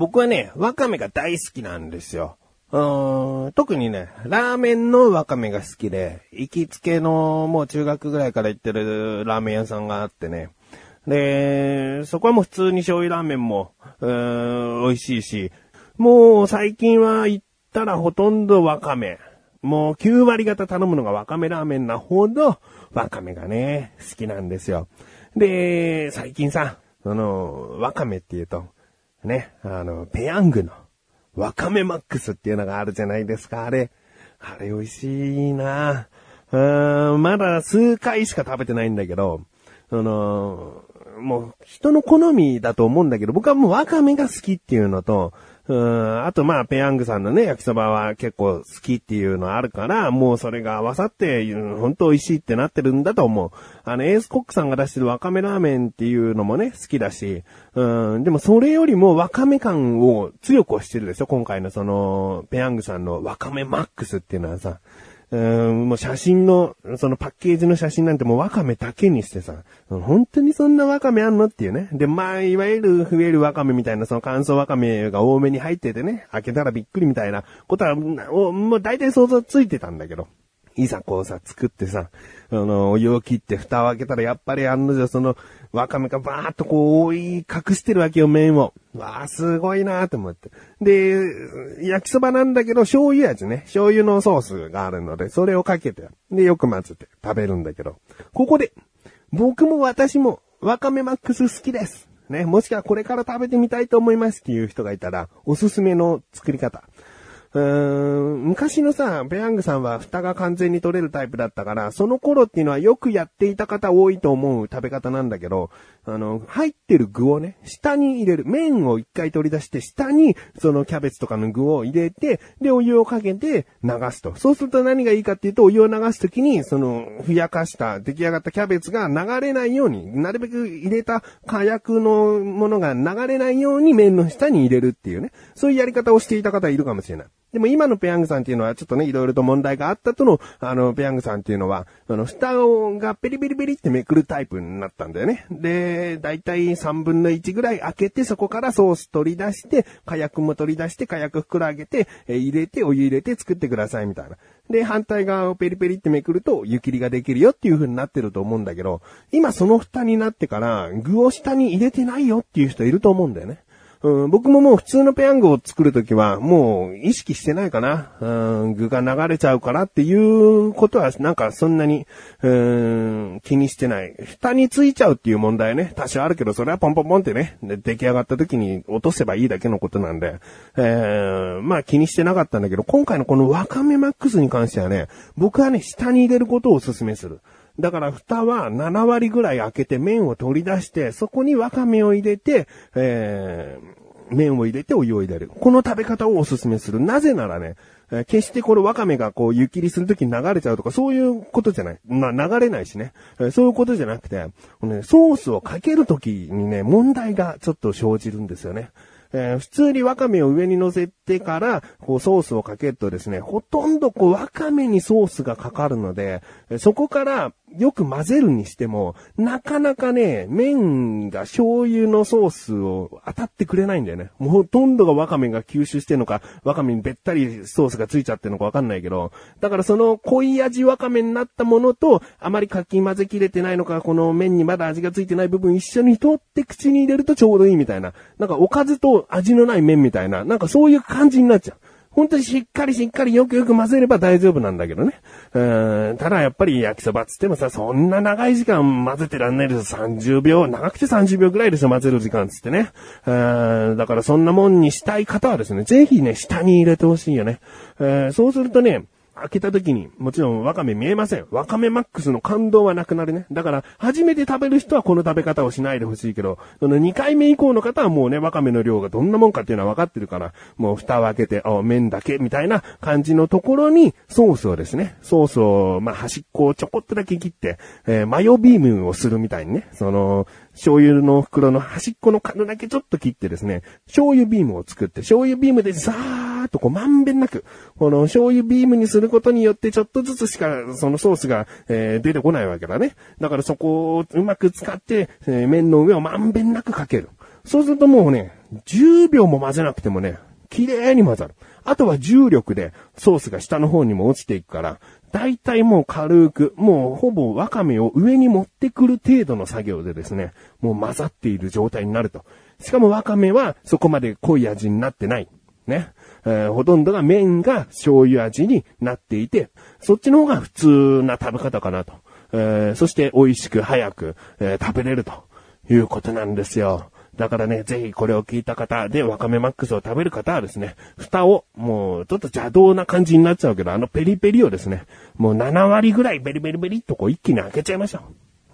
僕はね、わかめが大好きなんですよ。うん特にね、ラーメンのわかめが好きで、行きつけのもう中学ぐらいから行ってるラーメン屋さんがあってね。で、そこはもう普通に醤油ラーメンも、美味しいし、もう最近は行ったらほとんどわかめ。もう9割方頼むのがわかめラーメンなほど、わかめがね、好きなんですよ。で、最近さ、あの、わかめって言うと、ね、あの、ペヤングの、わかめマックスっていうのがあるじゃないですか、あれ。あれ美味しいなうーん、まだ数回しか食べてないんだけど、その、もう人の好みだと思うんだけど、僕はもうわかめが好きっていうのと、うん、あとまあ、ペヤングさんのね、焼きそばは結構好きっていうのあるから、もうそれが合わさって、うん本当美味しいってなってるんだと思う。あの、エースコックさんが出してるわかめラーメンっていうのもね、好きだし、うん、でもそれよりもわかめ感を強く押してるでしょ今回のその、ペヤングさんのわかめマックスっていうのはさ、うん、もう写真の、そのパッケージの写真なんてもうワカメだけにしてさ、本当にそんなワカメあんのっていうね。で、まあ、いわゆる増えるワカメみたいなその乾燥ワカメが多めに入っててね、開けたらびっくりみたいなことは、もう大体想像ついてたんだけど。いざこうさ、作ってさ、あの、お湯を切って蓋を開けたらやっぱり案の定その、わかめがバーっとこう覆い隠してるわけよ、麺を。わあ、すごいなーと思って。で、焼きそばなんだけど、醤油味ね。醤油のソースがあるので、それをかけて、で、よく混ぜて食べるんだけど。ここで、僕も私も、わかめマックス好きです。ね、もしくはこれから食べてみたいと思いますっていう人がいたら、おすすめの作り方。うーん昔のさ、ペヤングさんは蓋が完全に取れるタイプだったから、その頃っていうのはよくやっていた方多いと思う食べ方なんだけど、あの、入ってる具をね、下に入れる。麺を一回取り出して、下にそのキャベツとかの具を入れて、で、お湯をかけて流すと。そうすると何がいいかっていうと、お湯を流すときに、その、ふやかした、出来上がったキャベツが流れないように、なるべく入れた火薬のものが流れないように麺の下に入れるっていうね。そういうやり方をしていた方いるかもしれない。でも今のペヤングさんっていうのはちょっとね、いろいろと問題があったとの、あの、ペヤングさんっていうのは、あの、蓋をがペリペリペリってめくるタイプになったんだよね。で、だいたい3分の1ぐらい開けて、そこからソース取り出して、火薬も取り出して、火薬袋上げて、え入れて、お湯入れて作ってくださいみたいな。で、反対側をペリペリってめくると、湯切りができるよっていう風になってると思うんだけど、今その蓋になってから、具を下に入れてないよっていう人いると思うんだよね。うん、僕ももう普通のペヤングを作るときは、もう意識してないかな。うん、具が流れちゃうからっていうことは、なんかそんなに、うん、気にしてない。蓋についちゃうっていう問題ね、多少あるけど、それはポンポンポンってね、出来上がった時に落とせばいいだけのことなんで、えー、まあ気にしてなかったんだけど、今回のこのワカメマックスに関してはね、僕はね、下に入れることをお勧めする。だから蓋は7割ぐらい開けて麺を取り出して、そこにわかめを入れて、えー、麺を入れてお湯を入れる。この食べ方をお勧めする。なぜならね、え決してこれわかめがこう湯切りするときに流れちゃうとかそういうことじゃない。まあ流れないしね。えそういうことじゃなくて、ね、ソースをかけるときにね、問題がちょっと生じるんですよね。えー普通にわかめを上に乗せしてから、こうソースをかけるとですね、ほとんどこうわかめにソースがかかるので、そこからよく混ぜるにしても、なかなかね、麺が醤油のソースを当たってくれないんだよね。もうほとんどがわかめが吸収してんのか、わかめにべったりソースがついちゃってるのかわかんないけど、だからその濃い味わかめになったものと、あまりかき混ぜきれてないのか、この麺にまだ味がついてない部分一緒に通って口に入れるとちょうどいいみたいな。なんかおかずと味のない麺みたいな、なんかそういう感感じになっちゃう。本当にしっかりしっかりよくよく混ぜれば大丈夫なんだけどね。うんただやっぱり焼きそばっつってもさ、そんな長い時間混ぜてらんないです。30秒、長くて30秒くらいですよ、混ぜる時間つってね。うんだからそんなもんにしたい方はですね、ぜひね、下に入れてほしいよね。うんそうするとね、開けた時に、もちろんワカメ見えません。ワカメマックスの感動はなくなるね。だから、初めて食べる人はこの食べ方をしないでほしいけど、その2回目以降の方はもうね、ワカメの量がどんなもんかっていうのは分かってるから、もう蓋を開けて、あ、麺だけ、みたいな感じのところに、ソースをですね、ソースを、まあ、端っこをちょこっとだけ切って、えーマヨビームをするみたいにね、その、醤油の袋の端っこの角だけちょっと切ってですね、醤油ビームを作って、醤油ビームでザーッとこうまんべんなく、この醤油ビームにすることによってちょっとずつしかそのソースが、えー出てこないわけだね。だからそこをうまく使って、えー麺の上をまんべんなくかける。そうするともうね、10秒も混ぜなくてもね、綺麗に混ざる。あとは重力でソースが下の方にも落ちていくから、だいたいもう軽く、もうほぼわかめを上に持ってくる程度の作業でですね、もう混ざっている状態になると。しかもわかめはそこまで濃い味になってない。ね。えー、ほとんどが麺が醤油味になっていて、そっちの方が普通な食べ方かなと。えー、そして美味しく早く、えー、食べれるということなんですよ。だからね、ぜひこれを聞いた方で、わかめマックスを食べる方はですね、蓋を、もう、ちょっと邪道な感じになっちゃうけど、あのペリペリをですね、もう7割ぐらいベリベリベリっとこう一気に開けちゃいましょ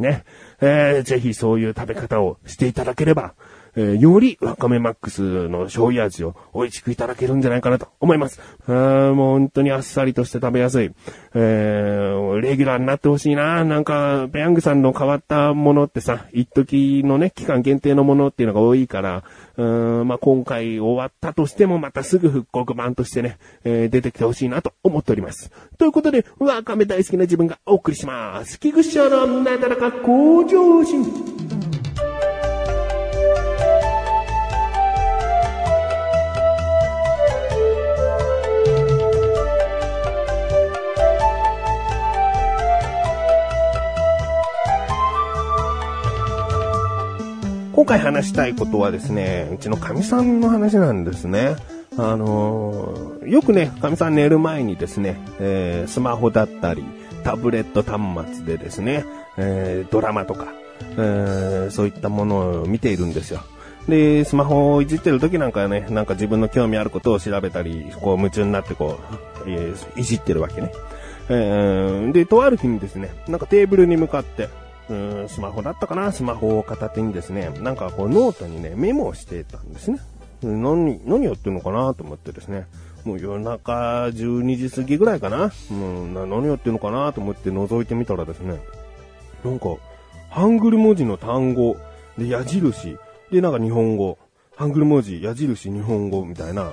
う。ね。えー、ぜひそういう食べ方をしていただければ、えー、よりわかめマックスの醤油味を美味しくいただけるんじゃないかなと思います。あもう本当にあっさりとして食べやすい。えー、レギュラーになってほしいな。なんか、ペヤングさんの変わったものってさ、一時のね、期間限定のものっていうのが多いから、うん、まあ、今回終わったとしてもまたすぐ復刻版としてね、えー、出てきてほしいなと思っております。ということで、わかめ大好きな自分がお送りします。菊池のなだらか向上心。回話したいことはですね、うちの神さんの話なんですね。あのー、よくね、神さん寝る前にですね、えー、スマホだったり、タブレット端末でですね、えー、ドラマとか、えそういったものを見ているんですよ。で、スマホをいじってる時なんかね、なんか自分の興味あることを調べたり、こう夢中になってこう、えいじってるわけね。えで、とある日にですね、なんかテーブルに向かって、うん、スマホだったかな？スマホを片手にですね、なんかこうノートにね、メモをしてたんですね。何、何やってんのかなと思ってですね。もう夜中12時過ぎぐらいかな？もう何やってんのかなと思って覗いてみたらですね、なんか、ハングル文字の単語、で、矢印、で、なんか日本語、ハングル文字、矢印、日本語みたいな、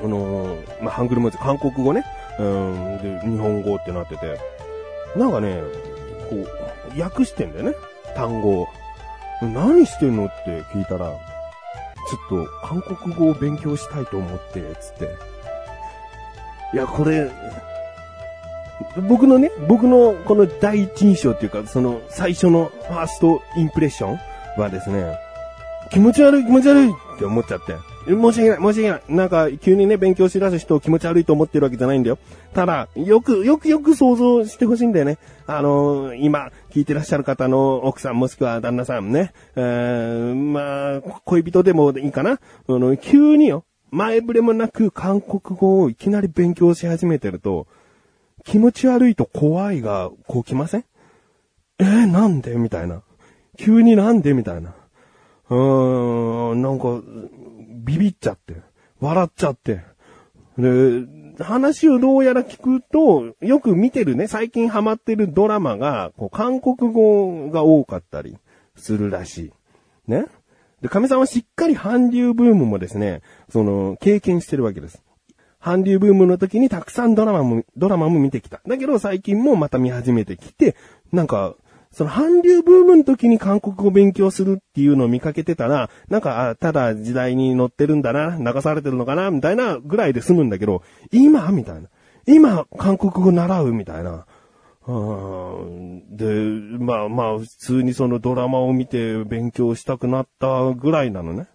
あのー、まあ、ハングル文字、韓国語ね、うん、で、日本語ってなってて、なんかね、こう、訳してんだよね。単語。何してんのって聞いたら、ちょっと韓国語を勉強したいと思って、つって。いや、これ、僕のね、僕のこの第一印象っていうか、その最初のファーストインプレッションはですね、気持ち悪い気持ち悪いって思っちゃって。申し訳ない、申し訳ない。なんか、急にね、勉強しだす人を気持ち悪いと思ってるわけじゃないんだよ。ただ、よく、よくよく想像してほしいんだよね。あのー、今、聞いてらっしゃる方の奥さんもしくは旦那さんね。えー、まあ、恋人でもいいかな。あの、急によ、前触れもなく韓国語をいきなり勉強し始めてると、気持ち悪いと怖いが、こう来ません？えー、なんで？みたいな。急になんで？みたいな。うーん、なんか、ビビっちゃって、笑っちゃって。で、話をどうやら聞くと、よく見てるね、最近ハマってるドラマが、こう、韓国語が多かったりするらしい。ね。で、亀さんはしっかり韓流ブームもですね、その、経験してるわけです。韓流ブームの時にたくさんドラマも、ドラマも見てきた。だけど最近もまた見始めてきて、なんか、その韓流ブームの時に韓国語勉強するっていうのを見かけてたら、なんか、ただ時代に乗ってるんだな、流されてるのかな、みたいなぐらいで済むんだけど、今？みたいな。今、韓国語習う？みたいな。で、まあまあ、普通にそのドラマを見て勉強したくなったぐらいなのね。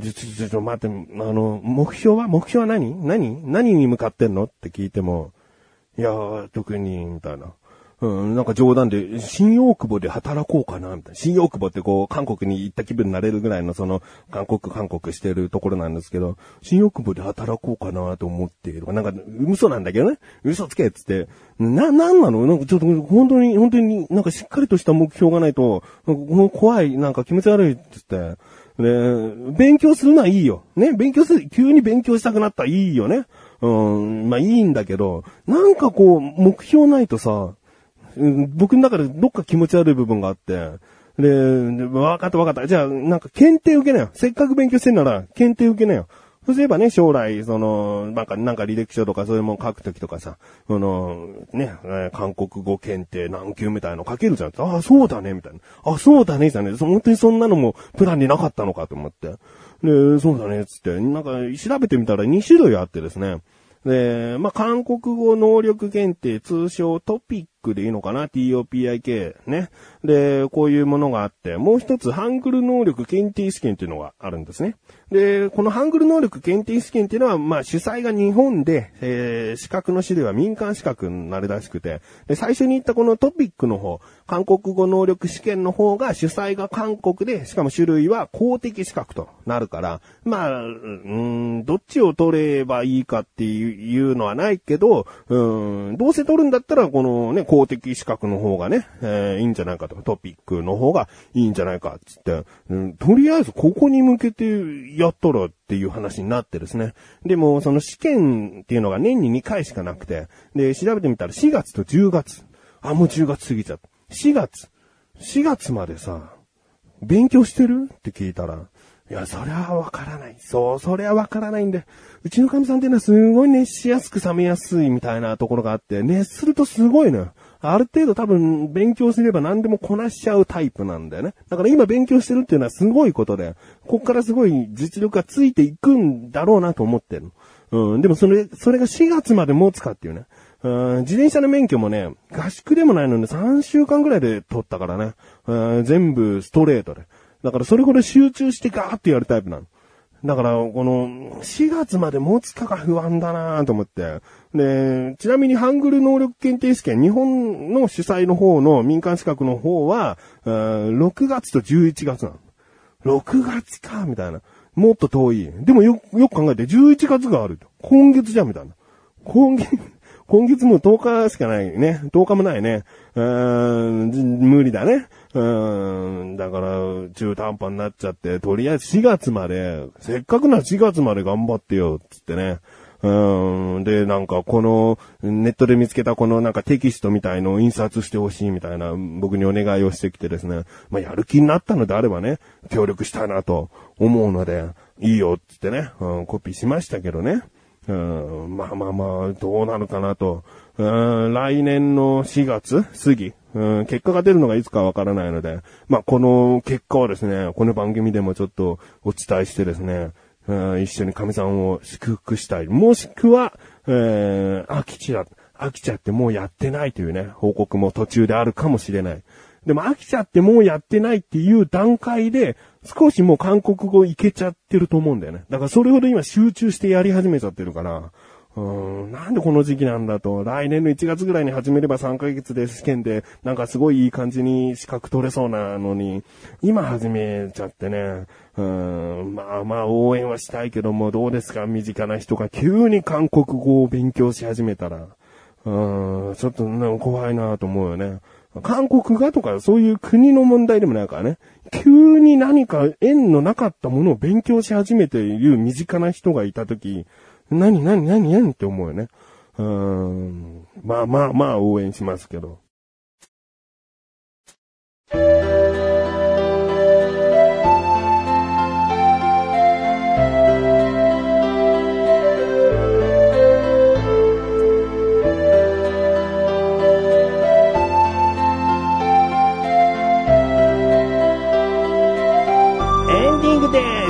ちょ、ちょ、ちょ、待って、あの、目標は？目標は何？何？何に向かってんの？って聞いても、いやー特に、みたいな。うん、なんか冗談で、新大久保で働こうかな、みたいな。新大久保ってこう、韓国に行った気分になれるぐらいのその、韓国、韓国してるところなんですけど、新大久保で働こうかなと思ってとか、なんか、嘘なんだけどね。嘘つけっつって。な、なんなの？なんかちょっと、本当に、本当になんかしっかりとした目標がないと、もう怖い、なんか気持ち悪いっつって。ね、勉強するのはいいよ。ね、勉強する、急に勉強したくなったらいいよね。うん、まあいいんだけど、なんかこう、目標ないとさ、僕の中でどっか気持ち悪い部分があって、で、分かった分かった。じゃあ、なんか検定受けなよ。せっかく勉強してんなら、検定受けなよ。そうすればね、将来、その、なんか、なんか履歴書とかそういうもの書くときとかさ、その、ね、韓国語検定何級みたいなの書けるじゃん。ああ、そうだね、みたいな。あ、そうだね、じゃね。本当にそんなのもプランになかったのかと思って。で、そうだね、つって、なんか調べてみたら2種類あってですね。で、まあ、韓国語能力検定、通称トピックでいいのかな ?TOPIK ね。で、こういうものがあって、もう一つ、ハングル能力検定試験っていうのがあるんですね。で、このハングル能力検定試験っていうのは、まあ、主催が日本で、えー、資格の種類は民間資格になるらしくて、で、最初に言ったこのトピックの方、韓国語能力試験の方が主催が韓国で、しかも種類は公的資格となるから、まあ、うん、どっちを取ればいいかっていうのはないけど、うん、どうせ取るんだったら、このね、公的資格の方がね、えーいいんじゃないかとか。トピックの方がいいんじゃないか、つって、うん、とりあえずここに向けてやったらっていう話になってですね。でも、その試験っていうのが年に2回しかなくて、で、調べてみたら4月と10月。あ、もう10月過ぎちゃった。4月。4月までさ、勉強してる？って聞いたら、いや、それはわからない。そう、それはわからないんで。うちの神さんっていうのはすごい熱しやすく冷めやすいみたいなところがあって、熱するとすごいのよ。ある程度多分勉強すれば何でもこなしちゃうタイプなんだよね。だから今勉強してるっていうのはすごいことで、こっからすごい実力がついていくんだろうなと思ってる。うん、でもそれ、それが4月まで持つかっていうね。うん自転車の免許もね、合宿でもないのに3週間ぐらいで取ったからね。うん全部ストレートで。だからそれほど集中してガーってやるタイプなの。だから、この、4月まで持つかが不安だなと思って。で、ちなみにハングル能力検定試験、日本の主催の方の民間資格の方は、6月と11月なの。6月か、みたいな。もっと遠い。でもよ、よく考えて、11月がある。今月じゃん、みたいな。今月、今月も10日しかないね。10日もないね。うーん、無理だね。うーん、だから、中途半端になっちゃって、とりあえず4月まで、せっかくなら4月まで頑張ってよ、つってね。うん、で、なんかこの、ネットで見つけたこのなんかテキストみたいのを印刷してほしいみたいな、僕にお願いをしてきてですね。まあ、やる気になったのであればね、協力したいなと思うので、いいよ、つってね、うん、コピーしましたけどね。うん、まあまあまあ、どうなるかなと。うん、来年の4月過ぎ、うん、結果が出るのがいつかわからないので、まあこの結果をですね、この番組でもちょっとお伝えしてですね、うん、一緒に神さんを祝福したい。もしくは、えー、飽きちゃ、飽きちゃってもうやってないというね、報告も途中であるかもしれない。でも飽きちゃってもうやってないっていう段階で、少しもう韓国語いけちゃってると思うんだよね。だからそれほど今集中してやり始めちゃってるから、うん、なんでこの時期なんだと、来年の1月ぐらいに始めれば3ヶ月で試験で、なんかすごいいい感じに資格取れそうなのに、今始めちゃってね、うん、まあまあ応援はしたいけども、どうですか？身近な人が急に韓国語を勉強し始めたら、うん、ちょっとなんか怖いなと思うよね。韓国がとかそういう国の問題でもないからね。急に何か縁のなかったものを勉強し始めている身近な人がいたとき、何何何何って思うよね。うーん。まあまあまあ応援しますけど。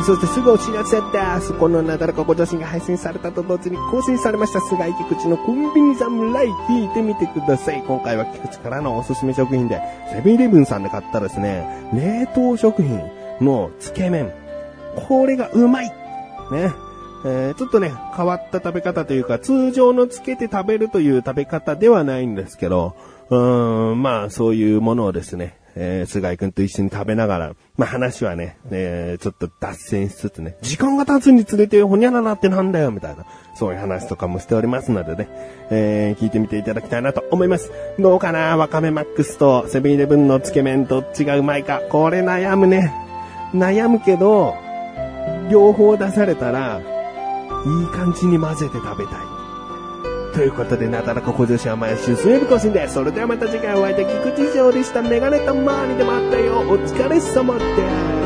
そしてすぐお知らせです。このなだらかご女子が配信されたと同時に更新されました菅井菊池のコンビニ侍聞いてみてください。今回は菊池からのおすすめ食品で、セブンイレブンさんで買ったですね、冷凍食品のつけ麺。これがうまいね。えーちょっとね、変わった食べ方というか、通常のつけて食べるという食べ方ではないんですけど、うーん、まあ、そういうものをですね、えー、菅井くんと一緒に食べながら、まあ話はね、えーちょっと脱線しつつね、時間が経つにつれてほにゃららってなんだよ、みたいな、そういう話とかもしておりますのでね、えー聞いてみていただきたいなと思います。どうかな？わかめマックスとセブンイレブンのつけ麺どっちがうまいか、これ悩むね。悩むけど、両方出されたら、いい感じに混ぜて食べたい。ということで、なだらか小女子は毎週水曜日更新です。それではまた次回お会いできくちしおでした。メガネたまーにでもあったよ。お疲れ様です。